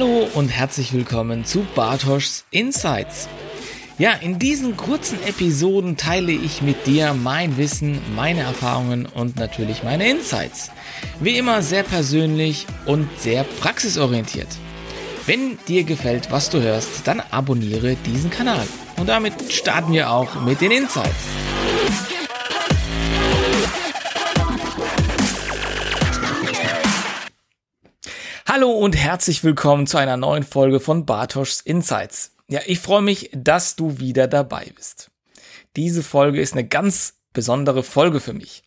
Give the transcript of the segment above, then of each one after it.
Hallo und herzlich willkommen zu Bartoschs Insights. Ja, in diesen kurzen Episoden teile ich mit dir mein Wissen, meine Erfahrungen und natürlich meine Insights. Wie immer sehr persönlich und sehr praxisorientiert. Wenn dir gefällt, was du hörst, dann abonniere diesen Kanal. Und damit starten wir auch mit den Insights. Hallo und herzlich willkommen zu einer neuen Folge von Bartoschs Insights. Ja, ich freue mich, dass du wieder dabei bist. Diese Folge ist eine ganz besondere Folge für mich,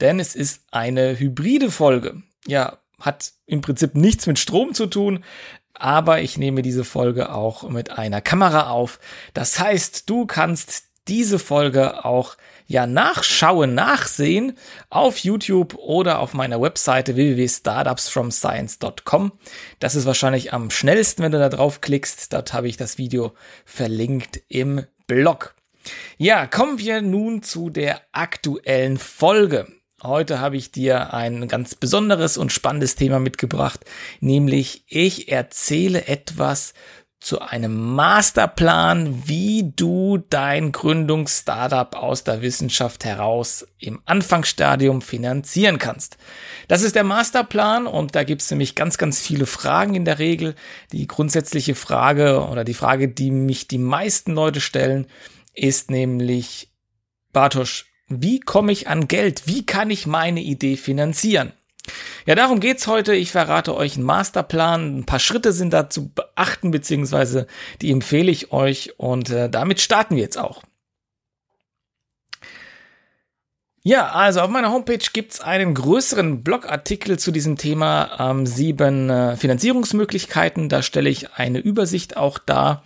denn es ist eine hybride Folge. Ja, hat im Prinzip nichts mit Strom zu tun, aber ich nehme diese Folge auch mit einer Kamera auf. Das heißt, du kannst diese Folge auch ja nachschauen, nachsehen auf YouTube oder auf meiner Webseite www.startupsfromscience.com. Das ist wahrscheinlich am schnellsten, wenn du da drauf klickst. Dort habe ich das Video verlinkt im Blog. Ja, kommen wir nun zu der aktuellen Folge. Heute habe ich dir ein ganz besonderes und spannendes Thema mitgebracht, nämlich ich erzähle etwas zu einem Masterplan, wie du dein Gründungsstartup aus der Wissenschaft heraus im Anfangsstadium finanzieren kannst. Das ist der Masterplan und da gibt es nämlich ganz, ganz viele Fragen in der Regel. Die grundsätzliche Frage oder die Frage, die mich die meisten Leute stellen, ist nämlich, Bartosch, wie komme ich an Geld? Wie kann ich meine Idee finanzieren? Ja, darum geht's heute. Ich verrate euch einen Masterplan. Ein paar Schritte sind da zu beachten, beziehungsweise die empfehle ich euch. Und äh, damit starten wir jetzt auch. Ja, also auf meiner Homepage gibt's einen größeren Blogartikel zu diesem Thema ähm, sieben äh, Finanzierungsmöglichkeiten. Da stelle ich eine Übersicht auch dar,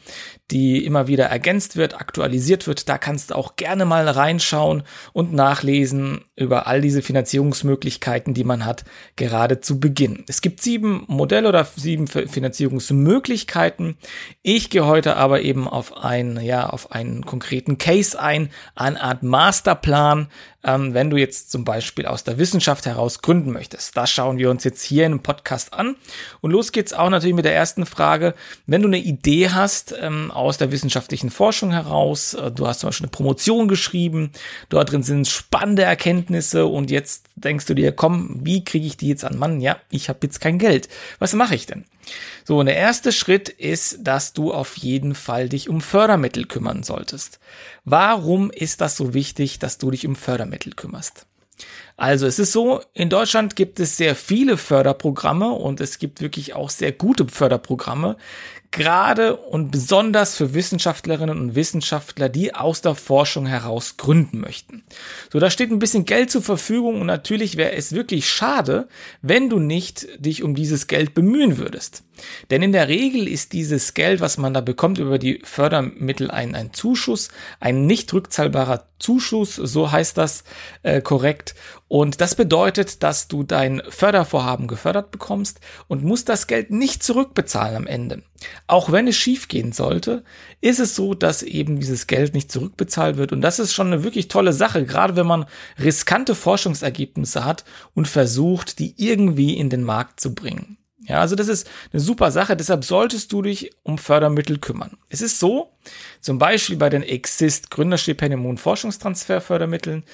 die immer wieder ergänzt wird, aktualisiert wird. Da kannst du auch gerne mal reinschauen und nachlesen über all diese Finanzierungsmöglichkeiten, die man hat, gerade zu Beginn. Es gibt sieben Modelle oder sieben Finanzierungsmöglichkeiten. Ich gehe heute aber eben auf einen, ja, auf einen konkreten Case ein, eine Art Masterplan, ähm, wenn du jetzt zum Beispiel aus der Wissenschaft heraus gründen möchtest. Das schauen wir uns jetzt hier einem Podcast an. Und los geht's auch natürlich mit der ersten Frage. Wenn du eine Idee hast ähm, aus der wissenschaftlichen Forschung heraus, äh, du hast zum Beispiel eine Promotion geschrieben, dort drin sind spannende Erkenntnisse und jetzt denkst du dir, komm, wie kriege ich die jetzt an Mann? Ja, ich habe jetzt kein Geld. Was mache ich denn? So, und der erste Schritt ist, dass du auf jeden Fall dich um Fördermittel kümmern solltest. Warum ist das so wichtig, dass du dich um Fördermittel kümmerst? Also es ist so, in Deutschland gibt es sehr viele Förderprogramme und es gibt wirklich auch sehr gute Förderprogramme gerade und besonders für Wissenschaftlerinnen und Wissenschaftler, die aus der Forschung heraus gründen möchten. So, da steht ein bisschen Geld zur Verfügung und natürlich wäre es wirklich schade, wenn du nicht dich um dieses Geld bemühen würdest. Denn in der Regel ist dieses Geld, was man da bekommt über die Fördermittel, ein, ein Zuschuss, ein nicht rückzahlbarer Zuschuss, so heißt das äh, korrekt. Und das bedeutet, dass du dein Fördervorhaben gefördert bekommst und musst das Geld nicht zurückbezahlen am Ende. Auch wenn es schiefgehen sollte, ist es so, dass eben dieses Geld nicht zurückbezahlt wird. Und das ist schon eine wirklich tolle Sache, gerade wenn man riskante Forschungsergebnisse hat und versucht, die irgendwie in den Markt zu bringen. Ja, also das ist eine super Sache, deshalb solltest du dich um Fördermittel kümmern. Es ist so, zum Beispiel bei den Exist Gründerstipendium und Forschungstransferfördermitteln,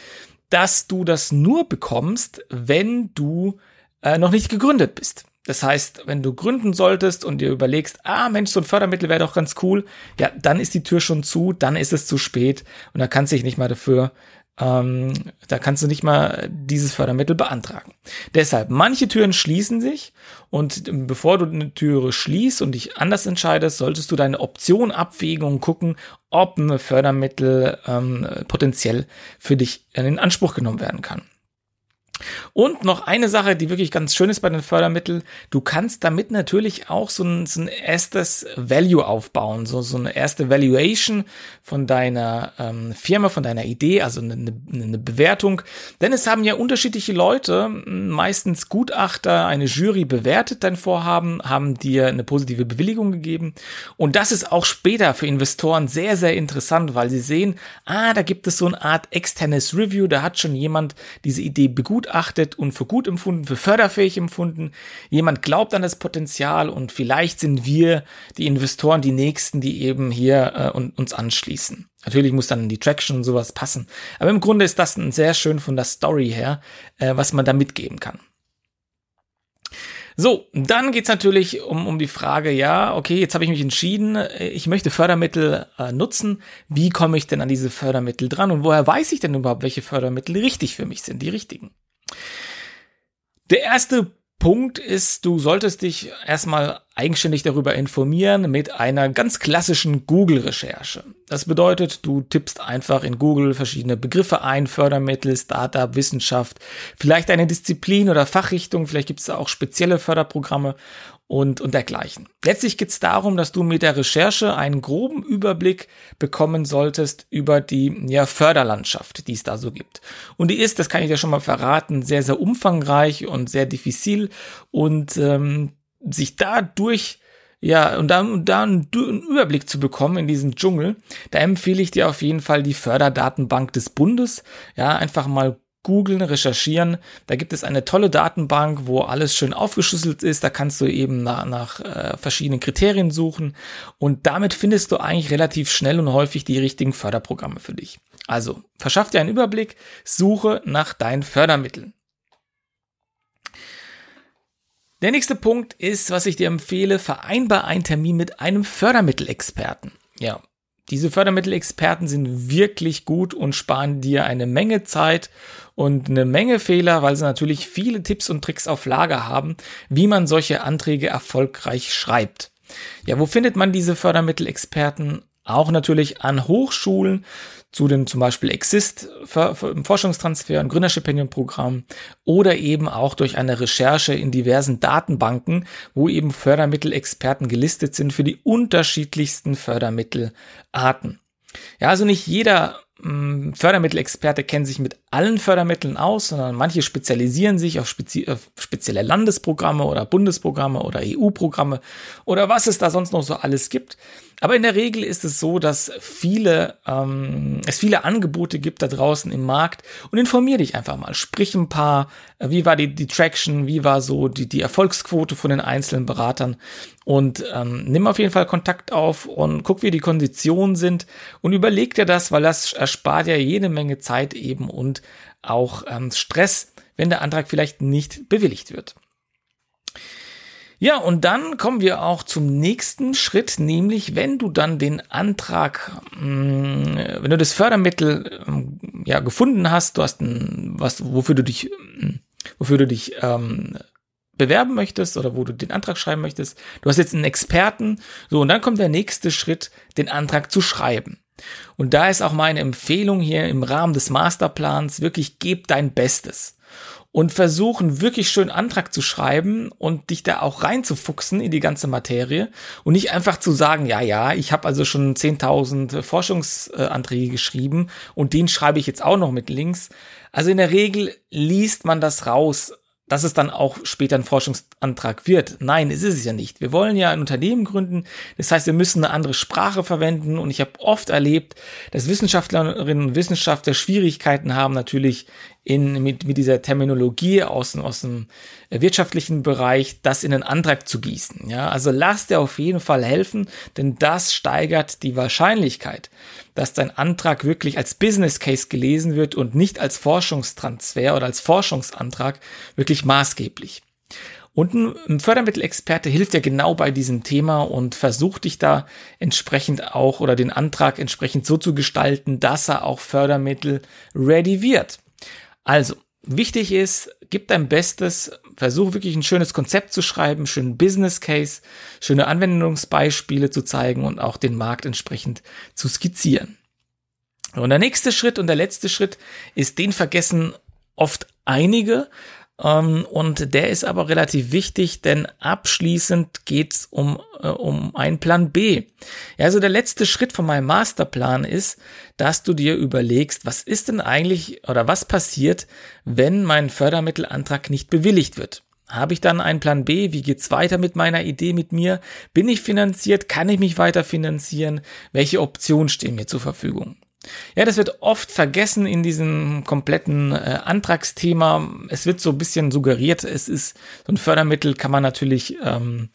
dass du das nur bekommst, wenn du äh, noch nicht gegründet bist. Das heißt, wenn du gründen solltest und dir überlegst, ah Mensch, so ein Fördermittel wäre doch ganz cool, ja, dann ist die Tür schon zu, dann ist es zu spät und dann kannst du dich nicht mal dafür, ähm, da kannst du nicht mal dieses Fördermittel beantragen. Deshalb, manche Türen schließen sich und bevor du eine Türe schließt und dich anders entscheidest, solltest du deine Option abwägen und gucken, ob ein Fördermittel ähm, potenziell für dich in Anspruch genommen werden kann. Und noch eine Sache, die wirklich ganz schön ist bei den Fördermitteln. Du kannst damit natürlich auch so ein, so ein erstes Value aufbauen, so, so eine erste Valuation von deiner ähm, Firma, von deiner Idee, also eine, eine Bewertung. Denn es haben ja unterschiedliche Leute, meistens Gutachter, eine Jury bewertet dein Vorhaben, haben dir eine positive Bewilligung gegeben. Und das ist auch später für Investoren sehr, sehr interessant, weil sie sehen, ah, da gibt es so eine Art externes Review, da hat schon jemand diese Idee begutachtet begutachtet und für gut empfunden, für förderfähig empfunden. Jemand glaubt an das Potenzial und vielleicht sind wir die Investoren die Nächsten, die eben hier äh, uns anschließen. Natürlich muss dann die Traction und sowas passen. Aber im Grunde ist das ein sehr schön von der Story her, äh, was man da mitgeben kann. So, dann geht's natürlich um, um die Frage, ja, okay, jetzt habe ich mich entschieden, äh, ich möchte Fördermittel äh, nutzen. Wie komme ich denn an diese Fördermittel dran? Und woher weiß ich denn überhaupt, welche Fördermittel richtig für mich sind, die richtigen? Der erste Punkt ist, du solltest dich erstmal eigenständig darüber informieren mit einer ganz klassischen Google-Recherche. Das bedeutet, du tippst einfach in Google verschiedene Begriffe ein, Fördermittel, Startup, Wissenschaft, vielleicht eine Disziplin oder Fachrichtung, vielleicht gibt es da auch spezielle Förderprogramme und, und dergleichen. Letztlich geht es darum, dass du mit der Recherche einen groben Überblick bekommen solltest über die ja, Förderlandschaft, die es da so gibt. Und die ist, das kann ich dir schon mal verraten, sehr, sehr umfangreich und sehr diffizil und ähm, sich dadurch ja, und da, und da einen, Überblick zu bekommen in diesen Dschungel, da empfehle ich dir auf jeden Fall die Förderdatenbank des Bundes. Ja, einfach mal googeln, recherchieren. Da gibt es eine tolle Datenbank, wo alles schön aufgeschlüsselt ist. Da kannst du eben nach, nach äh, verschiedenen Kriterien suchen und damit findest du eigentlich relativ schnell und häufig die richtigen Förderprogramme für dich. Also verschaff dir einen Überblick, suche nach deinen Fördermitteln. Der nächste Punkt ist, was ich dir empfehle, vereinbar einen Termin mit einem Fördermittelexperten. Ja, diese Fördermittelexperten sind wirklich gut und sparen dir eine Menge Zeit und eine Menge Fehler, weil sie natürlich viele Tipps und Tricks auf Lager haben, wie man solche Anträge erfolgreich schreibt. Ja, wo findet man diese Fördermittelexperten? Auch natürlich an Hochschulen, zu den zum Beispiel Exist Forschungstransfer und Gründerstipendienprogramm oder eben auch durch eine Recherche in diversen Datenbanken, wo eben Fördermittelexperten gelistet sind für die unterschiedlichsten Fördermittelarten. Ja, also nicht jeder Mm, Fördermittelexperte kennen sich mit allen Fördermitteln aus, sondern manche spezialisieren sich auf, spezi auf spezielle Landesprogramme oder Bundesprogramme oder EU-Programme oder was es da sonst noch so alles gibt. Aber in der Regel ist es so, dass viele, ähm, es viele Angebote gibt da draußen im Markt und informier dich einfach mal. Sprich ein paar, äh, wie war die, die Traction, wie war so die, die Erfolgsquote von den einzelnen Beratern und ähm, nimm auf jeden Fall Kontakt auf und guck, wie die Konditionen sind und überleg dir das, weil das erspart ja jede Menge Zeit eben und auch ähm, Stress, wenn der Antrag vielleicht nicht bewilligt wird. Ja, und dann kommen wir auch zum nächsten Schritt, nämlich wenn du dann den Antrag, mm, wenn du das Fördermittel ähm, ja gefunden hast, du hast ein, was, wofür du dich, mm, wofür du dich ähm, bewerben möchtest oder wo du den Antrag schreiben möchtest. Du hast jetzt einen Experten. So, und dann kommt der nächste Schritt, den Antrag zu schreiben. Und da ist auch meine Empfehlung hier im Rahmen des Masterplans wirklich gib dein Bestes und versuchen wirklich schön Antrag zu schreiben und dich da auch reinzufuchsen in die ganze Materie und nicht einfach zu sagen, ja, ja, ich habe also schon 10.000 Forschungsanträge geschrieben und den schreibe ich jetzt auch noch mit Links. Also in der Regel liest man das raus dass es dann auch später ein Forschungsantrag wird. Nein, es ist es ja nicht. Wir wollen ja ein Unternehmen gründen. Das heißt, wir müssen eine andere Sprache verwenden. Und ich habe oft erlebt, dass Wissenschaftlerinnen und Wissenschaftler Schwierigkeiten haben, natürlich in, mit, mit dieser Terminologie aus, aus dem wirtschaftlichen Bereich, das in einen Antrag zu gießen. Ja, also lass dir auf jeden Fall helfen, denn das steigert die Wahrscheinlichkeit, dass dein Antrag wirklich als Business Case gelesen wird und nicht als Forschungstransfer oder als Forschungsantrag wirklich maßgeblich. Und ein Fördermittelexperte hilft dir genau bei diesem Thema und versucht dich da entsprechend auch oder den Antrag entsprechend so zu gestalten, dass er auch Fördermittel ready wird. Also, wichtig ist, gib dein Bestes, versuch wirklich ein schönes Konzept zu schreiben, schönen Business Case, schöne Anwendungsbeispiele zu zeigen und auch den Markt entsprechend zu skizzieren. Und der nächste Schritt und der letzte Schritt ist, den vergessen oft einige, und der ist aber relativ wichtig, denn abschließend geht's um, äh, um einen Plan B. Ja, also der letzte Schritt von meinem Masterplan ist, dass du dir überlegst, was ist denn eigentlich oder was passiert, wenn mein Fördermittelantrag nicht bewilligt wird. Habe ich dann einen Plan B? Wie geht's weiter mit meiner Idee mit mir? Bin ich finanziert? Kann ich mich weiter finanzieren? Welche Optionen stehen mir zur Verfügung? Ja, das wird oft vergessen in diesem kompletten äh, Antragsthema. Es wird so ein bisschen suggeriert, es ist so ein Fördermittel, kann man natürlich ähm,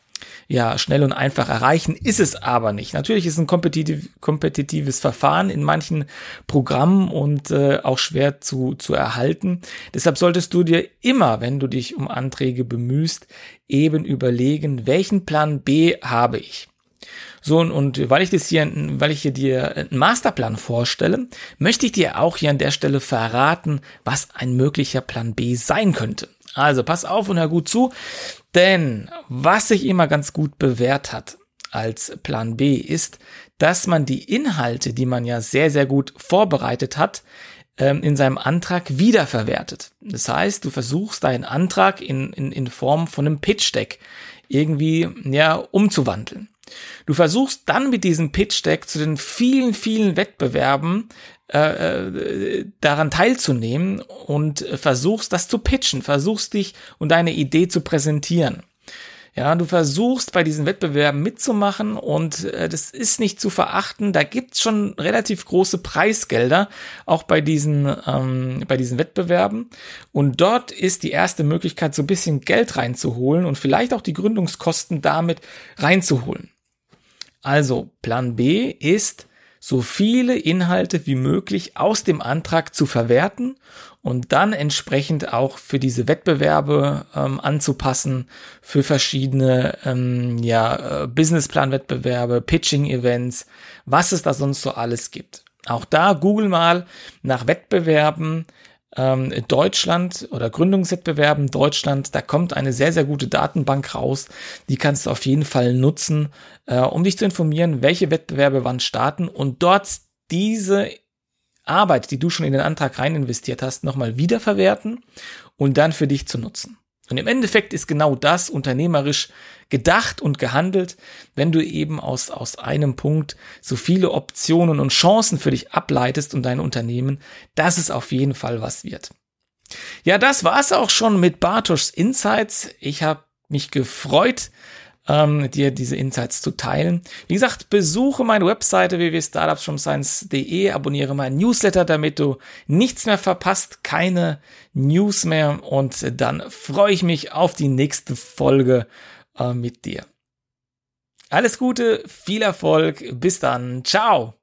ja schnell und einfach erreichen, ist es aber nicht. Natürlich ist ein kompetitiv, kompetitives Verfahren in manchen Programmen und äh, auch schwer zu, zu erhalten. Deshalb solltest du dir immer, wenn du dich um Anträge bemühst, eben überlegen, welchen Plan B habe ich. So, und weil ich das hier, weil ich hier dir einen Masterplan vorstelle, möchte ich dir auch hier an der Stelle verraten, was ein möglicher Plan B sein könnte. Also pass auf und hör gut zu, denn was sich immer ganz gut bewährt hat als Plan B ist, dass man die Inhalte, die man ja sehr, sehr gut vorbereitet hat, ähm, in seinem Antrag wiederverwertet. Das heißt, du versuchst deinen Antrag in, in, in Form von einem Pitch-Deck irgendwie ja, umzuwandeln. Du versuchst dann mit diesem Pitch Deck zu den vielen, vielen Wettbewerben äh, äh, daran teilzunehmen und versuchst das zu pitchen, versuchst dich und deine Idee zu präsentieren. Ja, du versuchst bei diesen Wettbewerben mitzumachen und äh, das ist nicht zu verachten. Da gibt's schon relativ große Preisgelder, auch bei diesen, ähm, bei diesen Wettbewerben. Und dort ist die erste Möglichkeit, so ein bisschen Geld reinzuholen und vielleicht auch die Gründungskosten damit reinzuholen. Also Plan B ist, so viele Inhalte wie möglich aus dem Antrag zu verwerten und dann entsprechend auch für diese Wettbewerbe ähm, anzupassen, für verschiedene ähm, ja, äh, Businessplan-Wettbewerbe, Pitching-Events, was es da sonst so alles gibt. Auch da google mal nach Wettbewerben, ähm, Deutschland oder Gründungswettbewerben Deutschland, da kommt eine sehr, sehr gute Datenbank raus. Die kannst du auf jeden Fall nutzen, äh, um dich zu informieren, welche Wettbewerbe wann starten und dort diese Arbeit, die du schon in den Antrag rein investiert hast, nochmal wiederverwerten und dann für dich zu nutzen. Und im Endeffekt ist genau das unternehmerisch gedacht und gehandelt, wenn du eben aus, aus einem Punkt so viele Optionen und Chancen für dich ableitest und dein Unternehmen, dass es auf jeden Fall was wird. Ja, das war's auch schon mit Bartoschs Insights. Ich habe mich gefreut, ähm, dir diese Insights zu teilen. Wie gesagt, besuche meine Webseite www.startupsfromscience.de, abonniere meinen Newsletter, damit du nichts mehr verpasst, keine News mehr und dann freue ich mich auf die nächste Folge äh, mit dir. Alles Gute, viel Erfolg, bis dann, ciao!